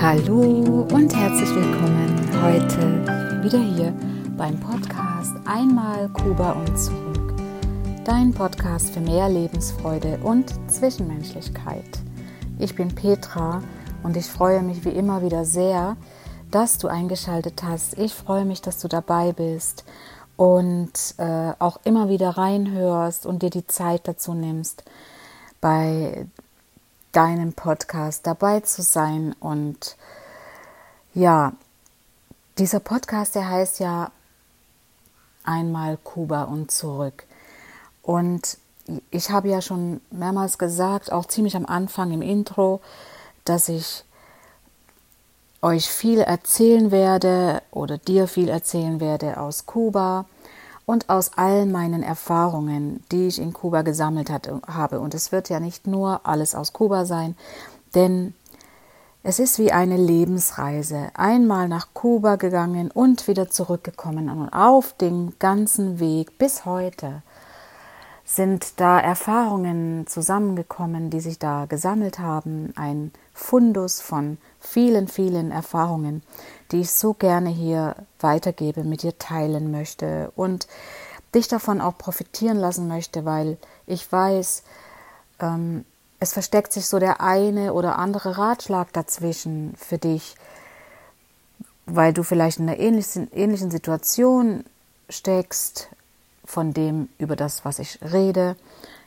Hallo und herzlich willkommen heute wieder hier beim Podcast Einmal Kuba und zurück. Dein Podcast für mehr Lebensfreude und Zwischenmenschlichkeit. Ich bin Petra und ich freue mich wie immer wieder sehr, dass du eingeschaltet hast. Ich freue mich, dass du dabei bist und äh, auch immer wieder reinhörst und dir die Zeit dazu nimmst, bei deinem Podcast dabei zu sein. Und ja, dieser Podcast, der heißt ja einmal Kuba und zurück. Und ich habe ja schon mehrmals gesagt, auch ziemlich am Anfang im Intro, dass ich euch viel erzählen werde oder dir viel erzählen werde aus Kuba und aus all meinen Erfahrungen, die ich in Kuba gesammelt hat, habe. Und es wird ja nicht nur alles aus Kuba sein, denn es ist wie eine Lebensreise. Einmal nach Kuba gegangen und wieder zurückgekommen. Und auf dem ganzen Weg bis heute sind da Erfahrungen zusammengekommen, die sich da gesammelt haben. Ein Fundus von vielen, vielen Erfahrungen, die ich so gerne hier weitergebe, mit dir teilen möchte und dich davon auch profitieren lassen möchte, weil ich weiß, ähm, es versteckt sich so der eine oder andere Ratschlag dazwischen für dich, weil du vielleicht in einer ähnlichen, ähnlichen Situation steckst, von dem, über das, was ich rede.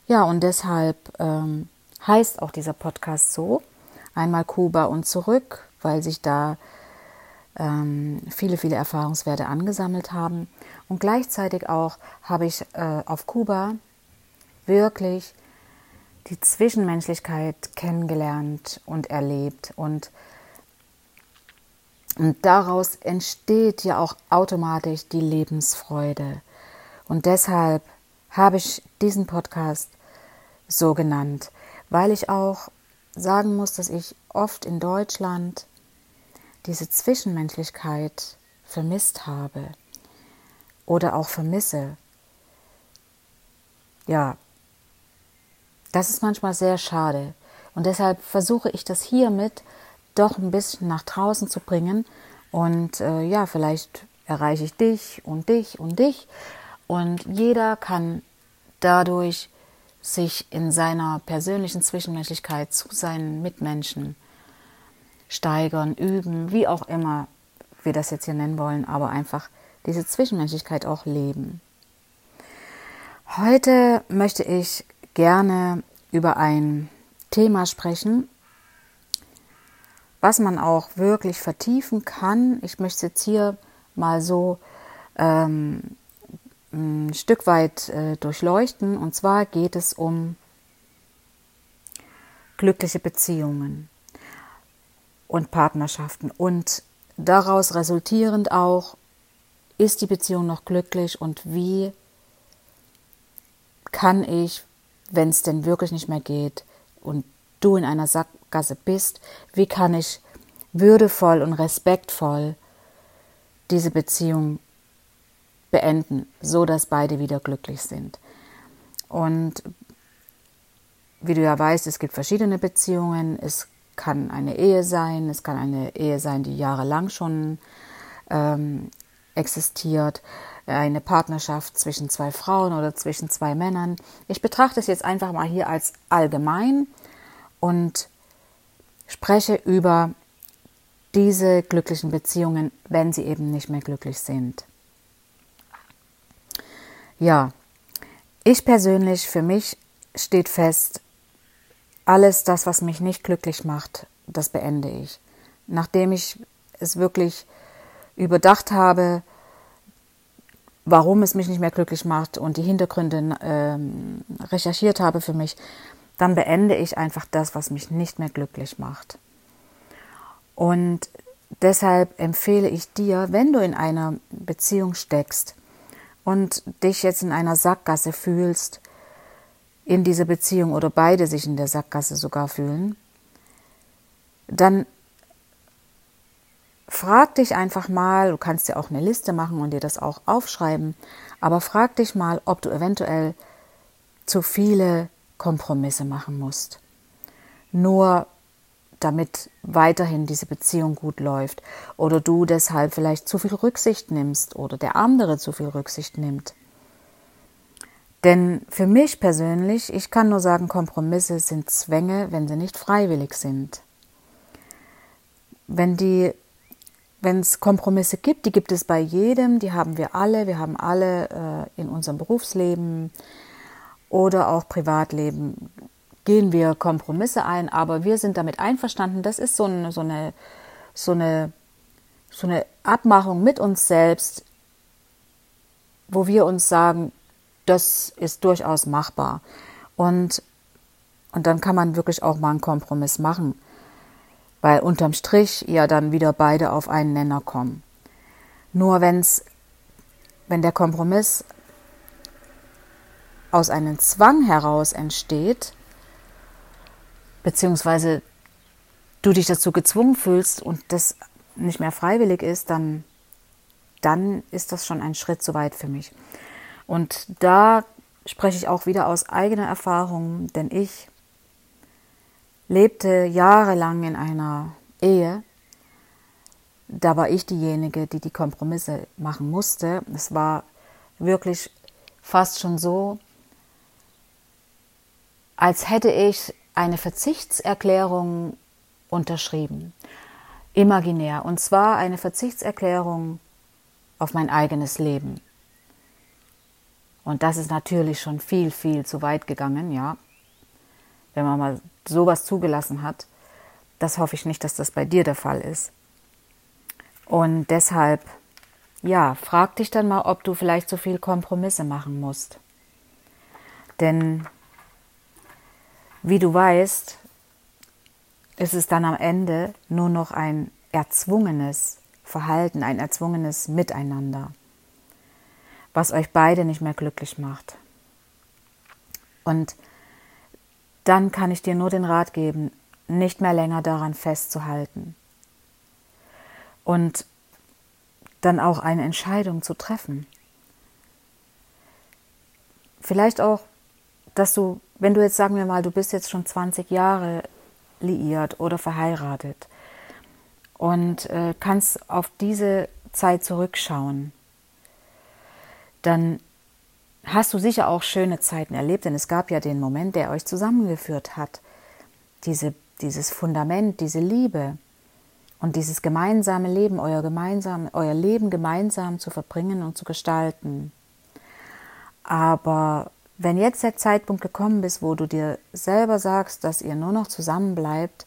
Ja, und deshalb ähm, heißt auch dieser Podcast so, einmal Kuba und zurück, weil sich da ähm, viele, viele Erfahrungswerte angesammelt haben. Und gleichzeitig auch habe ich äh, auf Kuba wirklich die Zwischenmenschlichkeit kennengelernt und erlebt. Und, und daraus entsteht ja auch automatisch die Lebensfreude. Und deshalb habe ich diesen Podcast so genannt, weil ich auch sagen muss, dass ich oft in Deutschland diese Zwischenmenschlichkeit vermisst habe oder auch vermisse. Ja, das ist manchmal sehr schade. Und deshalb versuche ich das hiermit doch ein bisschen nach draußen zu bringen. Und äh, ja, vielleicht erreiche ich dich und dich und dich. Und jeder kann dadurch sich in seiner persönlichen Zwischenmenschlichkeit zu seinen Mitmenschen steigern, üben, wie auch immer wir das jetzt hier nennen wollen, aber einfach diese Zwischenmenschlichkeit auch leben. Heute möchte ich gerne über ein Thema sprechen, was man auch wirklich vertiefen kann. Ich möchte jetzt hier mal so ähm, ein Stück weit äh, durchleuchten. Und zwar geht es um glückliche Beziehungen und Partnerschaften. Und daraus resultierend auch, ist die Beziehung noch glücklich und wie kann ich, wenn es denn wirklich nicht mehr geht und du in einer Sackgasse bist, wie kann ich würdevoll und respektvoll diese Beziehung beenden, so dass beide wieder glücklich sind. Und wie du ja weißt, es gibt verschiedene Beziehungen. Es kann eine Ehe sein, es kann eine Ehe sein, die jahrelang schon ähm, existiert, eine Partnerschaft zwischen zwei Frauen oder zwischen zwei Männern. Ich betrachte es jetzt einfach mal hier als allgemein und spreche über diese glücklichen Beziehungen, wenn sie eben nicht mehr glücklich sind. Ja, ich persönlich, für mich steht fest, alles das, was mich nicht glücklich macht, das beende ich. Nachdem ich es wirklich überdacht habe, warum es mich nicht mehr glücklich macht und die Hintergründe ähm, recherchiert habe für mich, dann beende ich einfach das, was mich nicht mehr glücklich macht. Und deshalb empfehle ich dir, wenn du in einer Beziehung steckst, und dich jetzt in einer Sackgasse fühlst, in dieser Beziehung oder beide sich in der Sackgasse sogar fühlen, dann frag dich einfach mal, du kannst dir auch eine Liste machen und dir das auch aufschreiben, aber frag dich mal, ob du eventuell zu viele Kompromisse machen musst. Nur damit weiterhin diese Beziehung gut läuft oder du deshalb vielleicht zu viel Rücksicht nimmst oder der andere zu viel Rücksicht nimmt. Denn für mich persönlich, ich kann nur sagen, Kompromisse sind Zwänge, wenn sie nicht freiwillig sind. Wenn die wenn es Kompromisse gibt, die gibt es bei jedem, die haben wir alle, wir haben alle äh, in unserem Berufsleben oder auch Privatleben gehen wir Kompromisse ein, aber wir sind damit einverstanden. Das ist so eine, so eine, so eine, so eine Abmachung mit uns selbst, wo wir uns sagen, das ist durchaus machbar. Und, und dann kann man wirklich auch mal einen Kompromiss machen, weil unterm Strich ja dann wieder beide auf einen Nenner kommen. Nur wenn's, wenn der Kompromiss aus einem Zwang heraus entsteht, beziehungsweise du dich dazu gezwungen fühlst und das nicht mehr freiwillig ist, dann, dann ist das schon ein Schritt zu weit für mich. Und da spreche ich auch wieder aus eigener Erfahrung, denn ich lebte jahrelang in einer Ehe. Da war ich diejenige, die die Kompromisse machen musste. Es war wirklich fast schon so, als hätte ich eine Verzichtserklärung unterschrieben, imaginär, und zwar eine Verzichtserklärung auf mein eigenes Leben. Und das ist natürlich schon viel, viel zu weit gegangen, ja. Wenn man mal sowas zugelassen hat, das hoffe ich nicht, dass das bei dir der Fall ist. Und deshalb, ja, frag dich dann mal, ob du vielleicht so viel Kompromisse machen musst. Denn wie du weißt, ist es dann am Ende nur noch ein erzwungenes Verhalten, ein erzwungenes Miteinander, was euch beide nicht mehr glücklich macht. Und dann kann ich dir nur den Rat geben, nicht mehr länger daran festzuhalten und dann auch eine Entscheidung zu treffen. Vielleicht auch, dass du wenn du jetzt sagen wir mal, du bist jetzt schon 20 Jahre liiert oder verheiratet und äh, kannst auf diese Zeit zurückschauen, dann hast du sicher auch schöne Zeiten erlebt, denn es gab ja den Moment, der euch zusammengeführt hat. Diese, dieses Fundament, diese Liebe und dieses gemeinsame Leben, euer, gemeinsam, euer Leben gemeinsam zu verbringen und zu gestalten. Aber wenn jetzt der Zeitpunkt gekommen ist, wo du dir selber sagst, dass ihr nur noch zusammen bleibt,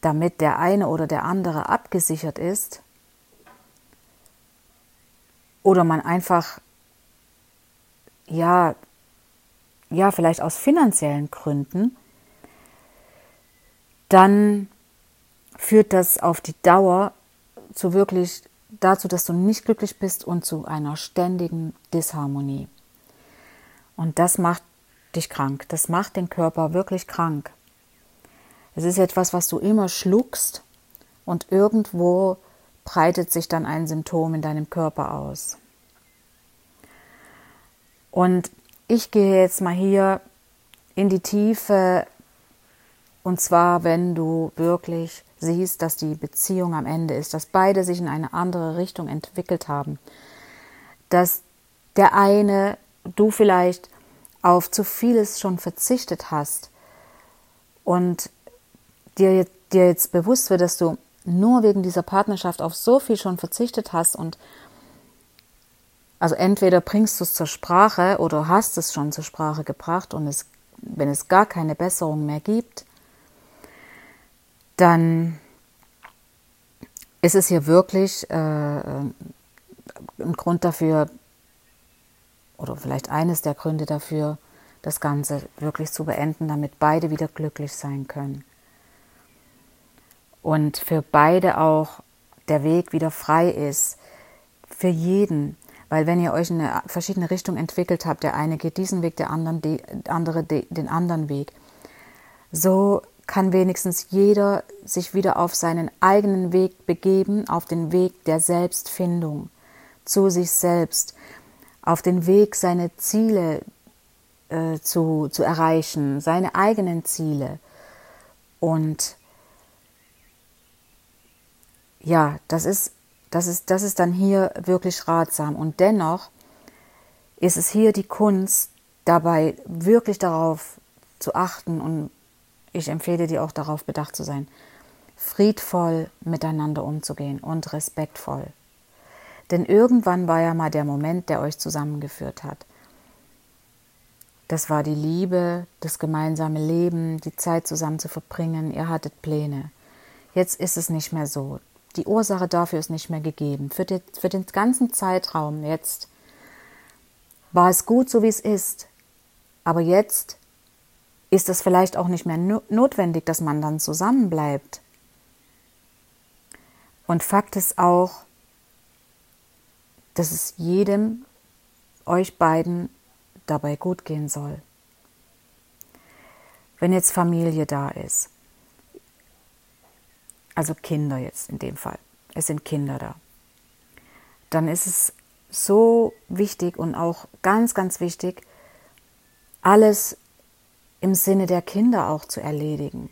damit der eine oder der andere abgesichert ist, oder man einfach, ja, ja, vielleicht aus finanziellen Gründen, dann führt das auf die Dauer zu wirklich dazu, dass du nicht glücklich bist und zu einer ständigen Disharmonie. Und das macht dich krank. Das macht den Körper wirklich krank. Es ist etwas, was du immer schluckst und irgendwo breitet sich dann ein Symptom in deinem Körper aus. Und ich gehe jetzt mal hier in die Tiefe. Und zwar, wenn du wirklich siehst, dass die Beziehung am Ende ist, dass beide sich in eine andere Richtung entwickelt haben, dass der eine du vielleicht auf zu vieles schon verzichtet hast und dir, dir jetzt bewusst wird, dass du nur wegen dieser Partnerschaft auf so viel schon verzichtet hast und also entweder bringst du es zur Sprache oder hast es schon zur Sprache gebracht und es, wenn es gar keine Besserung mehr gibt, dann ist es hier wirklich äh, ein Grund dafür, oder vielleicht eines der Gründe dafür, das Ganze wirklich zu beenden, damit beide wieder glücklich sein können. Und für beide auch der Weg wieder frei ist. Für jeden. Weil wenn ihr euch in eine verschiedene Richtung entwickelt habt, der eine geht diesen Weg, der andere den anderen Weg, so kann wenigstens jeder sich wieder auf seinen eigenen Weg begeben, auf den Weg der Selbstfindung, zu sich selbst, auf den Weg, seine Ziele äh, zu, zu erreichen, seine eigenen Ziele. Und ja, das ist, das ist, das ist dann hier wirklich ratsam. Und dennoch ist es hier die Kunst, dabei wirklich darauf zu achten und ich empfehle dir auch darauf bedacht zu sein, friedvoll miteinander umzugehen und respektvoll. Denn irgendwann war ja mal der Moment, der euch zusammengeführt hat. Das war die Liebe, das gemeinsame Leben, die Zeit zusammen zu verbringen. Ihr hattet Pläne. Jetzt ist es nicht mehr so. Die Ursache dafür ist nicht mehr gegeben. Für, die, für den ganzen Zeitraum jetzt war es gut, so wie es ist. Aber jetzt ist es vielleicht auch nicht mehr notwendig, dass man dann zusammenbleibt. Und Fakt ist auch, dass es jedem, euch beiden, dabei gut gehen soll. Wenn jetzt Familie da ist, also Kinder jetzt in dem Fall, es sind Kinder da, dann ist es so wichtig und auch ganz, ganz wichtig, alles im Sinne der Kinder auch zu erledigen.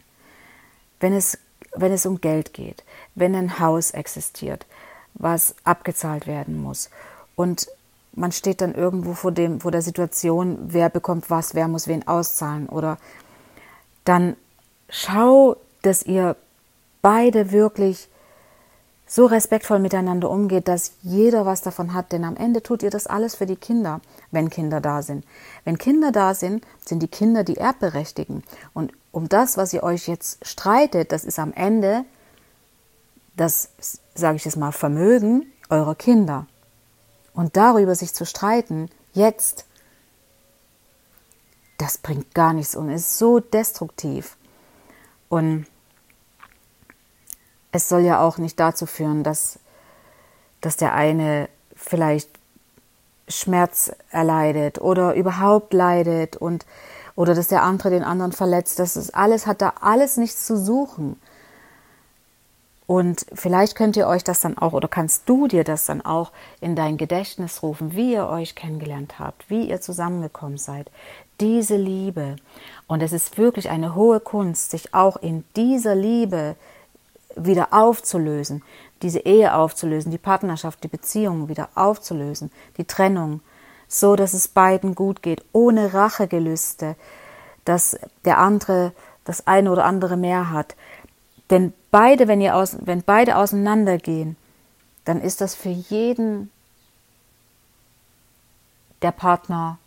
Wenn es, wenn es um Geld geht, wenn ein Haus existiert, was abgezahlt werden muss. Und man steht dann irgendwo vor, dem, vor der Situation, wer bekommt was, wer muss wen auszahlen oder dann schau, dass ihr beide wirklich so respektvoll miteinander umgeht, dass jeder was davon hat, denn am Ende tut ihr das alles für die Kinder, wenn Kinder da sind. Wenn Kinder da sind, sind die Kinder die Erbberechtigen. Und um das, was ihr euch jetzt streitet, das ist am Ende das, sage ich jetzt mal, Vermögen eurer Kinder. Und darüber sich zu streiten, jetzt, das bringt gar nichts und ist so destruktiv. Und es soll ja auch nicht dazu führen, dass, dass der eine vielleicht Schmerz erleidet oder überhaupt leidet und oder dass der andere den anderen verletzt. Das ist alles, hat da alles nichts zu suchen. Und vielleicht könnt ihr euch das dann auch oder kannst du dir das dann auch in dein Gedächtnis rufen, wie ihr euch kennengelernt habt, wie ihr zusammengekommen seid. Diese Liebe. Und es ist wirklich eine hohe Kunst, sich auch in dieser Liebe wieder aufzulösen, diese Ehe aufzulösen, die Partnerschaft, die Beziehung wieder aufzulösen, die Trennung, so dass es beiden gut geht, ohne Rachegelüste, dass der andere das eine oder andere mehr hat. Denn beide, wenn, ihr aus, wenn beide auseinandergehen, dann ist das für jeden der Partner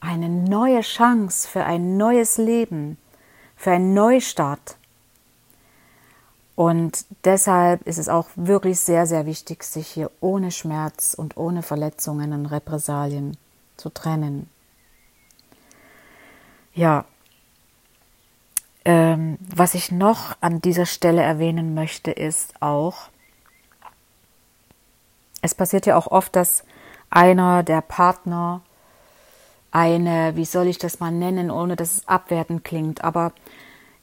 eine neue Chance für ein neues Leben, für einen Neustart. Und deshalb ist es auch wirklich sehr, sehr wichtig, sich hier ohne Schmerz und ohne Verletzungen und Repressalien zu trennen. Ja, ähm, was ich noch an dieser Stelle erwähnen möchte, ist auch, es passiert ja auch oft, dass einer der Partner eine, wie soll ich das mal nennen, ohne dass es abwertend klingt, aber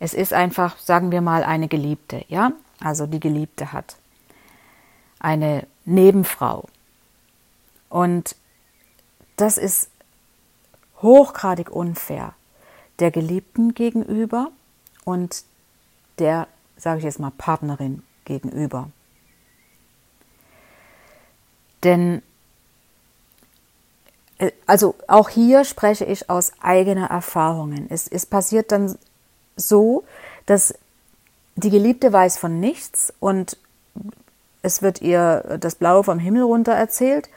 es ist einfach, sagen wir mal, eine Geliebte, ja? Also die Geliebte hat eine Nebenfrau. Und das ist hochgradig unfair der Geliebten gegenüber und der, sage ich jetzt mal, Partnerin gegenüber. Denn, äh, also auch hier spreche ich aus eigener Erfahrungen. Es, es passiert dann so, dass die Geliebte weiß von nichts und es wird ihr das Blaue vom Himmel runter erzählt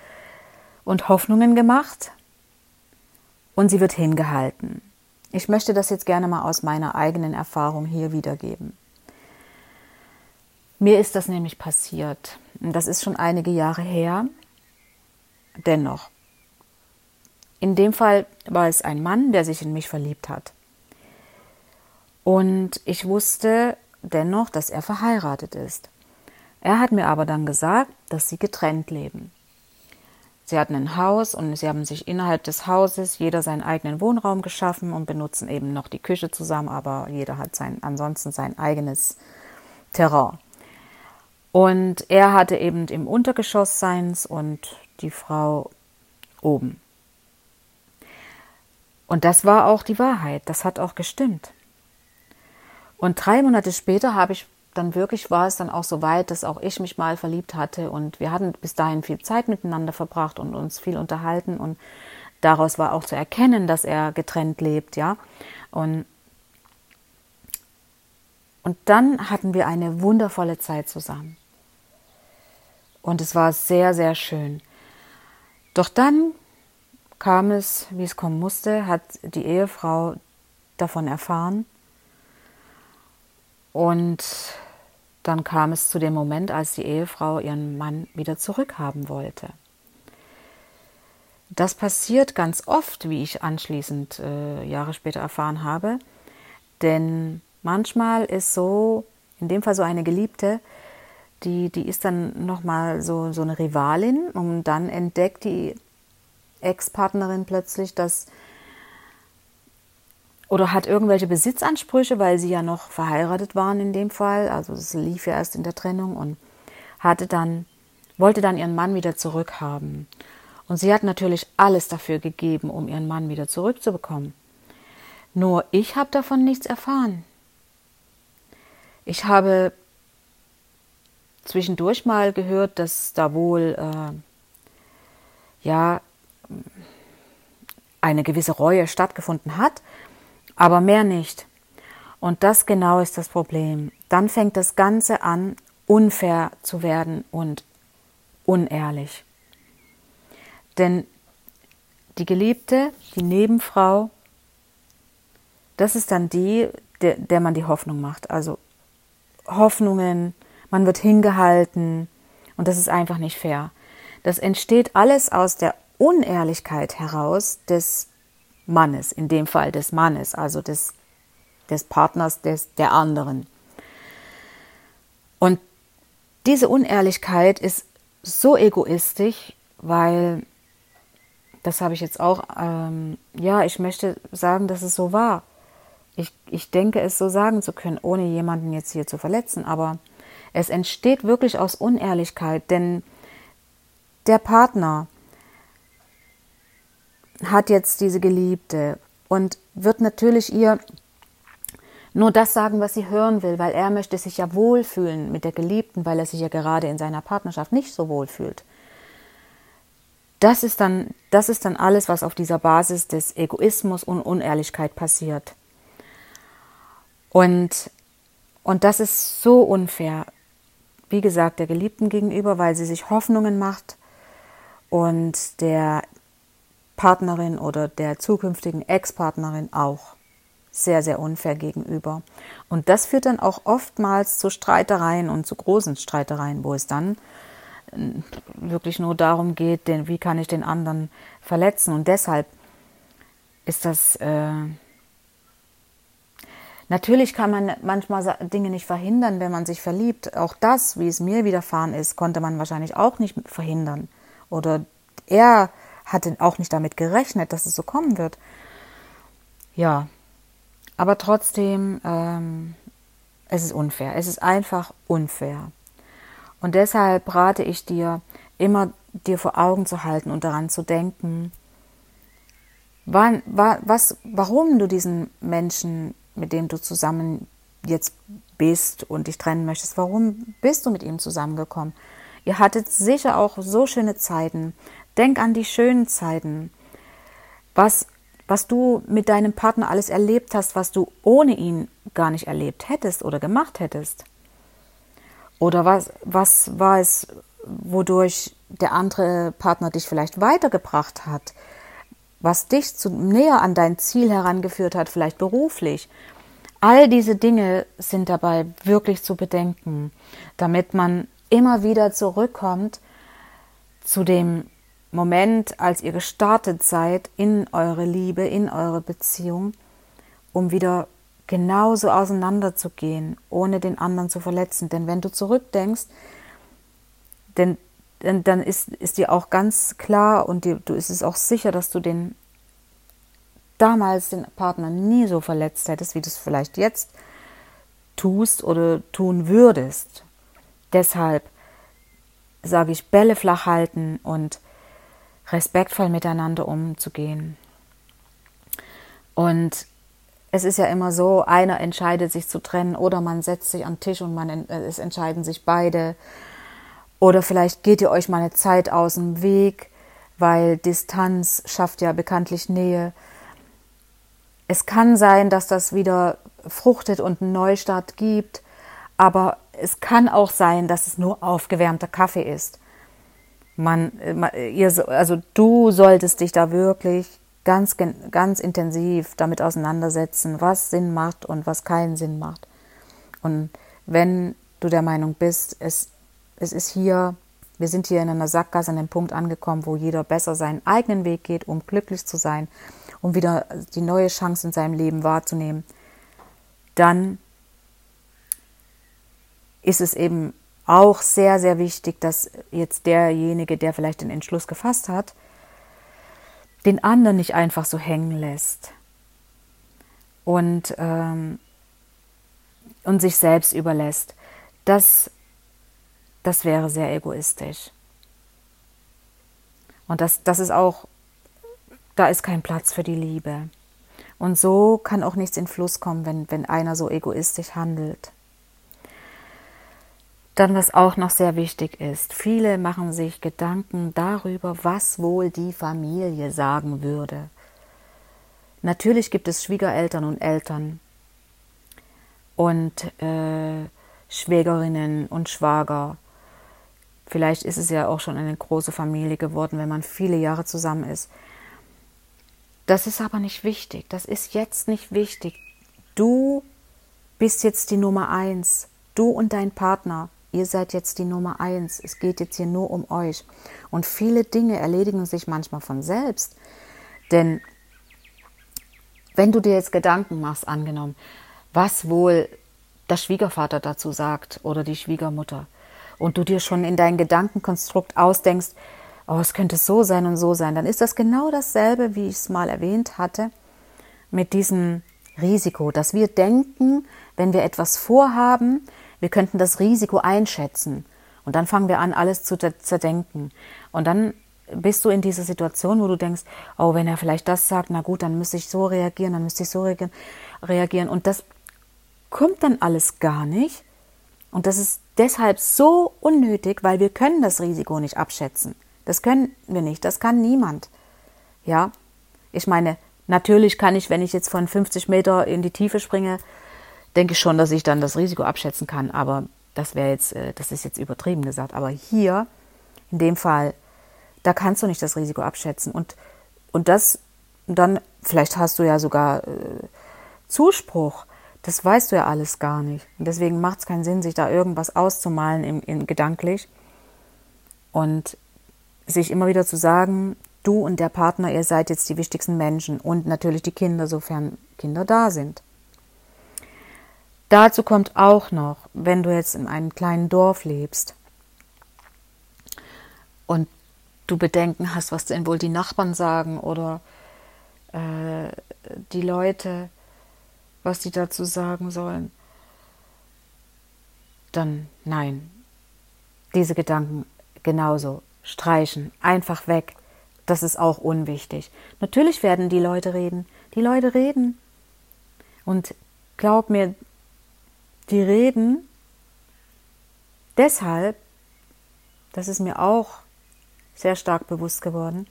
und Hoffnungen gemacht und sie wird hingehalten. Ich möchte das jetzt gerne mal aus meiner eigenen Erfahrung hier wiedergeben. Mir ist das nämlich passiert. Das ist schon einige Jahre her. Dennoch. In dem Fall war es ein Mann, der sich in mich verliebt hat. Und ich wusste dennoch, dass er verheiratet ist. Er hat mir aber dann gesagt, dass sie getrennt leben. Sie hatten ein Haus und sie haben sich innerhalb des Hauses jeder seinen eigenen Wohnraum geschaffen und benutzen eben noch die Küche zusammen, aber jeder hat sein, ansonsten sein eigenes Terrain. Und er hatte eben im Untergeschoss seins und die Frau oben. Und das war auch die Wahrheit, das hat auch gestimmt. Und drei Monate später habe ich dann wirklich war es dann auch so weit, dass auch ich mich mal verliebt hatte und wir hatten bis dahin viel Zeit miteinander verbracht und uns viel unterhalten und daraus war auch zu erkennen, dass er getrennt lebt, ja. Und, und dann hatten wir eine wundervolle Zeit zusammen. Und es war sehr, sehr schön. Doch dann kam es, wie es kommen musste, hat die Ehefrau davon erfahren. Und dann kam es zu dem Moment, als die Ehefrau ihren Mann wieder zurückhaben wollte. Das passiert ganz oft, wie ich anschließend äh, Jahre später erfahren habe. Denn manchmal ist so, in dem Fall so eine Geliebte, die, die ist dann nochmal so, so eine Rivalin und dann entdeckt die Ex-Partnerin plötzlich, dass oder hat irgendwelche Besitzansprüche, weil sie ja noch verheiratet waren in dem Fall. Also es lief ja erst in der Trennung und hatte dann, wollte dann ihren Mann wieder zurückhaben. Und sie hat natürlich alles dafür gegeben, um ihren Mann wieder zurückzubekommen. Nur ich habe davon nichts erfahren. Ich habe zwischendurch mal gehört, dass da wohl äh, ja eine gewisse Reue stattgefunden hat, aber mehr nicht. Und das genau ist das Problem. Dann fängt das Ganze an, unfair zu werden und unehrlich. Denn die Geliebte, die Nebenfrau, das ist dann die, der, der man die Hoffnung macht. Also Hoffnungen, man wird hingehalten und das ist einfach nicht fair. Das entsteht alles aus der Unehrlichkeit heraus des Mannes, in dem Fall des Mannes, also des, des Partners des, der anderen. Und diese Unehrlichkeit ist so egoistisch, weil, das habe ich jetzt auch, ähm, ja, ich möchte sagen, dass es so war. Ich, ich denke, es so sagen zu können, ohne jemanden jetzt hier zu verletzen, aber es entsteht wirklich aus Unehrlichkeit, denn der Partner, hat jetzt diese Geliebte und wird natürlich ihr nur das sagen, was sie hören will, weil er möchte sich ja wohlfühlen mit der Geliebten, weil er sich ja gerade in seiner Partnerschaft nicht so wohl fühlt. Das ist dann, das ist dann alles, was auf dieser Basis des Egoismus und Unehrlichkeit passiert. Und, und das ist so unfair, wie gesagt, der Geliebten gegenüber, weil sie sich Hoffnungen macht und der Partnerin oder der zukünftigen Ex-Partnerin auch sehr, sehr unfair gegenüber. Und das führt dann auch oftmals zu Streitereien und zu großen Streitereien, wo es dann äh, wirklich nur darum geht, den, wie kann ich den anderen verletzen. Und deshalb ist das, äh, natürlich kann man manchmal Dinge nicht verhindern, wenn man sich verliebt. Auch das, wie es mir widerfahren ist, konnte man wahrscheinlich auch nicht verhindern. Oder er hatte auch nicht damit gerechnet, dass es so kommen wird. Ja, aber trotzdem, ähm, es ist unfair. Es ist einfach unfair. Und deshalb rate ich dir, immer dir vor Augen zu halten und daran zu denken, wann, was, warum du diesen Menschen, mit dem du zusammen jetzt bist und dich trennen möchtest, warum bist du mit ihm zusammengekommen? Ihr hattet sicher auch so schöne Zeiten. Denk an die schönen Zeiten. Was, was du mit deinem Partner alles erlebt hast, was du ohne ihn gar nicht erlebt hättest oder gemacht hättest. Oder was, was war es, wodurch der andere Partner dich vielleicht weitergebracht hat, was dich zu, näher an dein Ziel herangeführt hat, vielleicht beruflich. All diese Dinge sind dabei wirklich zu bedenken, damit man immer wieder zurückkommt zu dem Moment, als ihr gestartet seid in eure Liebe, in eure Beziehung, um wieder genauso auseinanderzugehen, ohne den anderen zu verletzen. Denn wenn du zurückdenkst, denn, denn dann ist, ist dir auch ganz klar und dir, du ist es auch sicher, dass du den damals den Partner nie so verletzt hättest, wie du es vielleicht jetzt tust oder tun würdest. Deshalb sage ich Bälle flach halten und respektvoll miteinander umzugehen. Und es ist ja immer so, einer entscheidet sich zu trennen oder man setzt sich an den Tisch und man, äh, es entscheiden sich beide. Oder vielleicht geht ihr euch mal eine Zeit aus dem Weg, weil Distanz schafft ja bekanntlich Nähe. Es kann sein, dass das wieder fruchtet und einen Neustart gibt, aber es kann auch sein, dass es nur aufgewärmter Kaffee ist. Man, ihr, also du solltest dich da wirklich ganz, ganz intensiv damit auseinandersetzen, was Sinn macht und was keinen Sinn macht. Und wenn du der Meinung bist, es, es ist hier, wir sind hier in einer Sackgasse an dem Punkt angekommen, wo jeder besser seinen eigenen Weg geht, um glücklich zu sein, um wieder die neue Chance in seinem Leben wahrzunehmen, dann ist es eben auch sehr, sehr wichtig, dass jetzt derjenige, der vielleicht den Entschluss gefasst hat, den anderen nicht einfach so hängen lässt und, ähm, und sich selbst überlässt. Das, das wäre sehr egoistisch. Und das, das ist auch, da ist kein Platz für die Liebe. Und so kann auch nichts in Fluss kommen, wenn, wenn einer so egoistisch handelt. Dann, was auch noch sehr wichtig ist, viele machen sich Gedanken darüber, was wohl die Familie sagen würde. Natürlich gibt es Schwiegereltern und Eltern und äh, Schwägerinnen und Schwager. Vielleicht ist es ja auch schon eine große Familie geworden, wenn man viele Jahre zusammen ist. Das ist aber nicht wichtig. Das ist jetzt nicht wichtig. Du bist jetzt die Nummer eins. Du und dein Partner. Ihr seid jetzt die Nummer eins. Es geht jetzt hier nur um euch. Und viele Dinge erledigen sich manchmal von selbst. Denn wenn du dir jetzt Gedanken machst, angenommen, was wohl der Schwiegervater dazu sagt oder die Schwiegermutter, und du dir schon in dein Gedankenkonstrukt ausdenkst, oh, es könnte so sein und so sein, dann ist das genau dasselbe, wie ich es mal erwähnt hatte, mit diesem Risiko, dass wir denken, wenn wir etwas vorhaben, wir könnten das Risiko einschätzen. Und dann fangen wir an, alles zu zerdenken. Und dann bist du in dieser Situation, wo du denkst, oh, wenn er vielleicht das sagt, na gut, dann müsste ich so reagieren, dann müsste ich so reagieren. Und das kommt dann alles gar nicht. Und das ist deshalb so unnötig, weil wir können das Risiko nicht abschätzen. Das können wir nicht, das kann niemand. Ja, ich meine, natürlich kann ich, wenn ich jetzt von 50 Meter in die Tiefe springe, denke ich schon, dass ich dann das Risiko abschätzen kann. Aber das wäre jetzt, äh, das ist jetzt übertrieben gesagt. Aber hier, in dem Fall, da kannst du nicht das Risiko abschätzen. Und, und das, dann, vielleicht hast du ja sogar äh, Zuspruch. Das weißt du ja alles gar nicht. Und deswegen macht es keinen Sinn, sich da irgendwas auszumalen im, im, gedanklich. Und sich immer wieder zu sagen, du und der Partner, ihr seid jetzt die wichtigsten Menschen und natürlich die Kinder, sofern Kinder da sind. Dazu kommt auch noch, wenn du jetzt in einem kleinen Dorf lebst und du Bedenken hast, was denn wohl die Nachbarn sagen oder äh, die Leute, was die dazu sagen sollen, dann nein, diese Gedanken genauso streichen, einfach weg. Das ist auch unwichtig. Natürlich werden die Leute reden. Die Leute reden. Und glaub mir, die reden deshalb, das ist mir auch sehr stark bewusst geworden,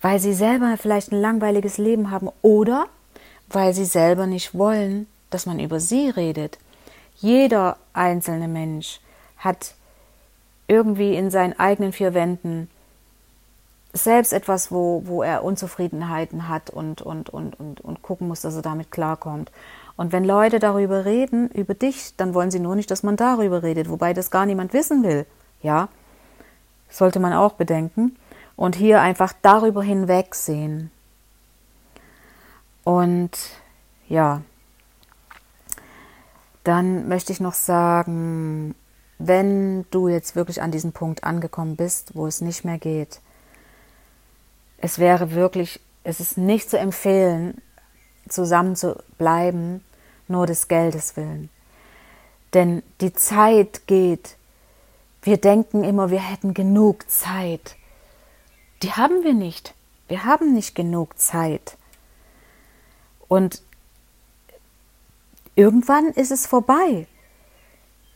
weil sie selber vielleicht ein langweiliges Leben haben oder weil sie selber nicht wollen, dass man über sie redet. Jeder einzelne Mensch hat irgendwie in seinen eigenen vier Wänden selbst etwas, wo, wo er Unzufriedenheiten hat und, und, und, und, und gucken muss, dass er damit klarkommt. Und wenn Leute darüber reden, über dich, dann wollen sie nur nicht, dass man darüber redet, wobei das gar niemand wissen will. Ja, sollte man auch bedenken. Und hier einfach darüber hinwegsehen. Und ja, dann möchte ich noch sagen, wenn du jetzt wirklich an diesem Punkt angekommen bist, wo es nicht mehr geht, es wäre wirklich, es ist nicht zu empfehlen, zusammen zu bleiben, nur des Geldes willen. Denn die Zeit geht. Wir denken immer, wir hätten genug Zeit. Die haben wir nicht. Wir haben nicht genug Zeit. Und irgendwann ist es vorbei.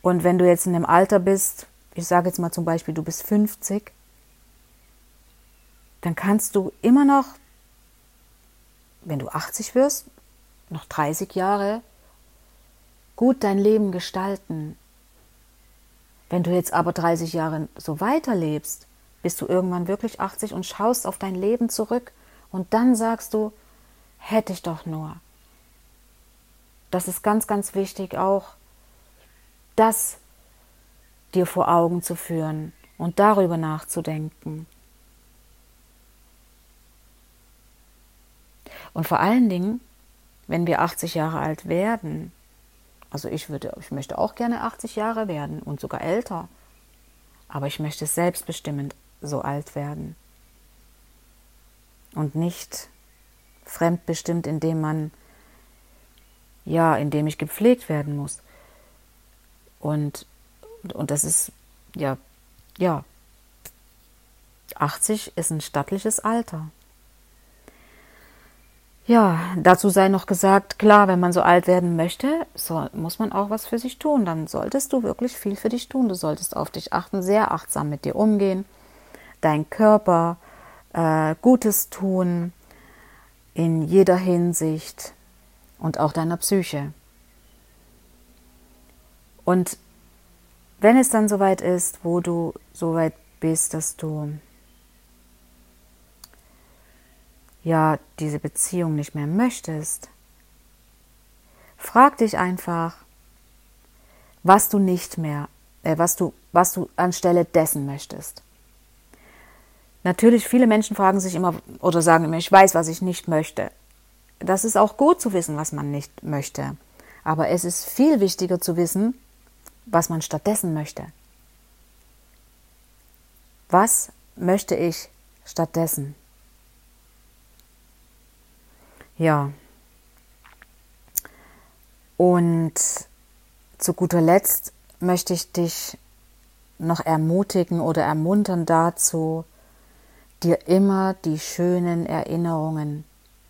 Und wenn du jetzt in dem Alter bist, ich sage jetzt mal zum Beispiel, du bist 50, dann kannst du immer noch, wenn du 80 wirst, noch 30 Jahre gut dein Leben gestalten. Wenn du jetzt aber 30 Jahre so weiterlebst, bist du irgendwann wirklich 80 und schaust auf dein Leben zurück und dann sagst du, hätte ich doch nur. Das ist ganz, ganz wichtig auch, das dir vor Augen zu führen und darüber nachzudenken. Und vor allen Dingen, wenn wir 80 Jahre alt werden, also ich würde, ich möchte auch gerne 80 Jahre werden und sogar älter, aber ich möchte selbstbestimmend so alt werden und nicht fremdbestimmt, indem man ja, indem ich gepflegt werden muss. Und und das ist ja ja 80 ist ein stattliches Alter. Ja, dazu sei noch gesagt, klar, wenn man so alt werden möchte, so muss man auch was für sich tun. Dann solltest du wirklich viel für dich tun. Du solltest auf dich achten, sehr achtsam mit dir umgehen, dein Körper äh, Gutes tun in jeder Hinsicht und auch deiner Psyche. Und wenn es dann soweit ist, wo du so weit bist, dass du ja diese Beziehung nicht mehr möchtest, frag dich einfach, was du nicht mehr, äh, was du, was du anstelle dessen möchtest. Natürlich, viele Menschen fragen sich immer oder sagen immer, ich weiß, was ich nicht möchte. Das ist auch gut zu wissen, was man nicht möchte. Aber es ist viel wichtiger zu wissen, was man stattdessen möchte. Was möchte ich stattdessen? Ja. Und zu guter Letzt möchte ich dich noch ermutigen oder ermuntern dazu, dir immer die schönen Erinnerungen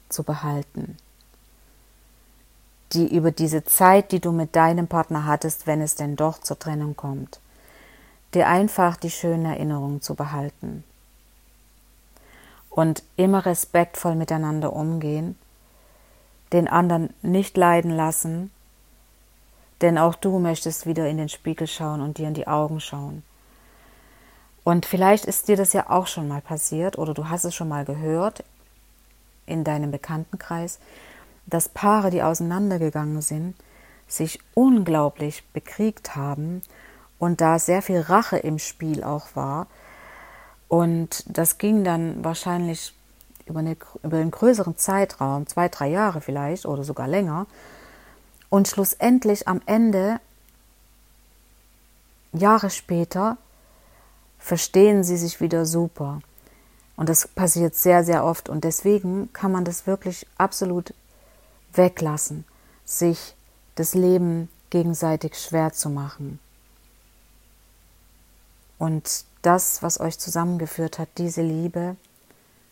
zu behalten, die über diese Zeit, die du mit deinem Partner hattest, wenn es denn doch zur Trennung kommt, dir einfach die schönen Erinnerungen zu behalten und immer respektvoll miteinander umgehen den anderen nicht leiden lassen, denn auch du möchtest wieder in den Spiegel schauen und dir in die Augen schauen. Und vielleicht ist dir das ja auch schon mal passiert oder du hast es schon mal gehört in deinem Bekanntenkreis, dass Paare, die auseinandergegangen sind, sich unglaublich bekriegt haben und da sehr viel Rache im Spiel auch war. Und das ging dann wahrscheinlich über, eine, über einen größeren Zeitraum, zwei, drei Jahre vielleicht oder sogar länger. Und schlussendlich am Ende, Jahre später, verstehen sie sich wieder super. Und das passiert sehr, sehr oft. Und deswegen kann man das wirklich absolut weglassen, sich das Leben gegenseitig schwer zu machen. Und das, was euch zusammengeführt hat, diese Liebe,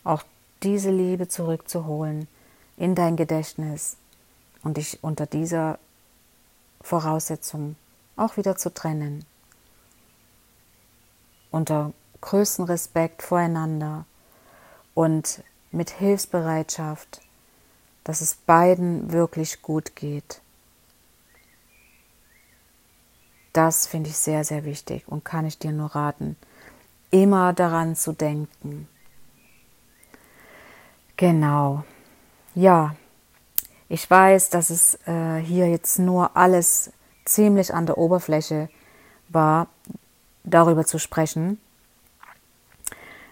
auch diese Liebe zurückzuholen in dein Gedächtnis und dich unter dieser Voraussetzung auch wieder zu trennen. Unter größten Respekt voreinander und mit Hilfsbereitschaft, dass es beiden wirklich gut geht. Das finde ich sehr, sehr wichtig und kann ich dir nur raten, immer daran zu denken. Genau. Ja, ich weiß, dass es äh, hier jetzt nur alles ziemlich an der Oberfläche war, darüber zu sprechen.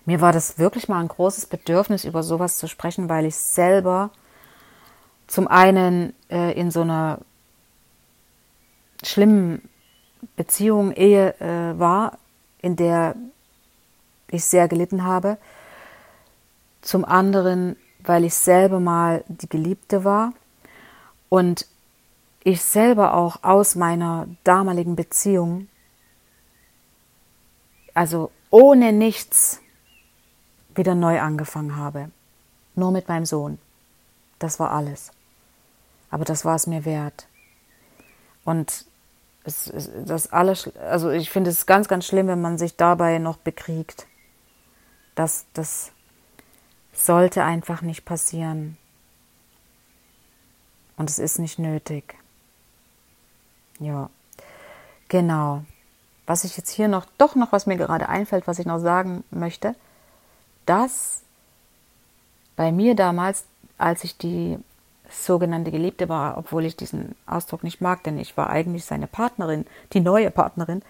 Mir war das wirklich mal ein großes Bedürfnis, über sowas zu sprechen, weil ich selber zum einen äh, in so einer schlimmen Beziehung, Ehe äh, war, in der ich sehr gelitten habe zum anderen, weil ich selber mal die Geliebte war und ich selber auch aus meiner damaligen Beziehung, also ohne nichts, wieder neu angefangen habe. Nur mit meinem Sohn. Das war alles. Aber das war es mir wert. Und es, es, das alles, also ich finde es ganz, ganz schlimm, wenn man sich dabei noch bekriegt. Das, das sollte einfach nicht passieren. Und es ist nicht nötig. Ja, genau. Was ich jetzt hier noch, doch noch, was mir gerade einfällt, was ich noch sagen möchte, dass bei mir damals, als ich die sogenannte Geliebte war, obwohl ich diesen Ausdruck nicht mag, denn ich war eigentlich seine Partnerin, die neue Partnerin,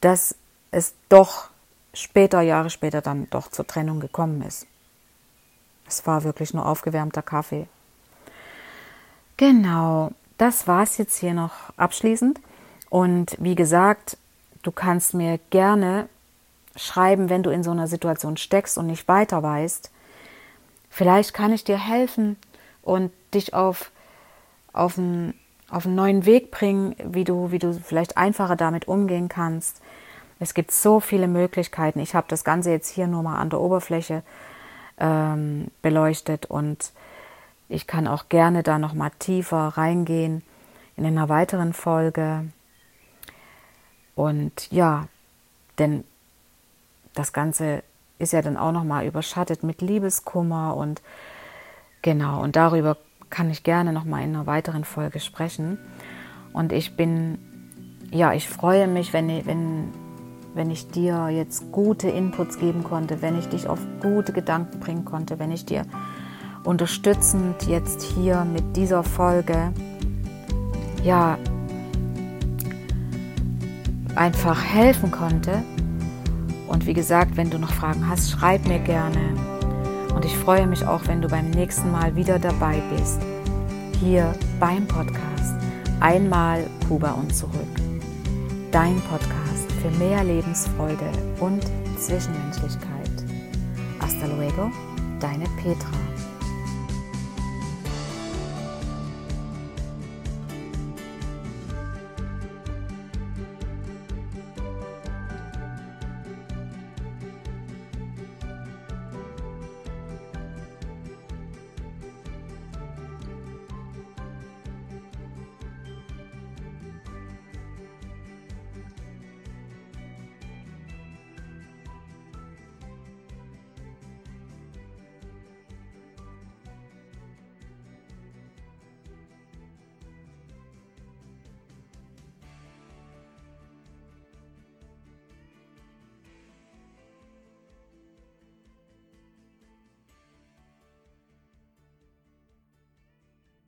dass es doch später, Jahre später dann doch zur Trennung gekommen ist. Es war wirklich nur aufgewärmter Kaffee. Genau, das war es jetzt hier noch abschließend. Und wie gesagt, du kannst mir gerne schreiben, wenn du in so einer Situation steckst und nicht weiter weißt. Vielleicht kann ich dir helfen und dich auf, auf, einen, auf einen neuen Weg bringen, wie du, wie du vielleicht einfacher damit umgehen kannst. Es gibt so viele Möglichkeiten. Ich habe das Ganze jetzt hier nur mal an der Oberfläche ähm, beleuchtet und ich kann auch gerne da noch mal tiefer reingehen in einer weiteren Folge. Und ja, denn das Ganze ist ja dann auch noch mal überschattet mit Liebeskummer und genau und darüber kann ich gerne noch mal in einer weiteren Folge sprechen. Und ich bin ja, ich freue mich, wenn, wenn wenn ich dir jetzt gute Inputs geben konnte, wenn ich dich auf gute Gedanken bringen konnte, wenn ich dir unterstützend jetzt hier mit dieser Folge ja einfach helfen konnte. Und wie gesagt, wenn du noch Fragen hast, schreib mir gerne. Und ich freue mich auch, wenn du beim nächsten Mal wieder dabei bist. Hier beim Podcast. Einmal Kuba und zurück. Dein Podcast für mehr Lebensfreude und Zwischenmenschlichkeit. Hasta luego, deine Petra.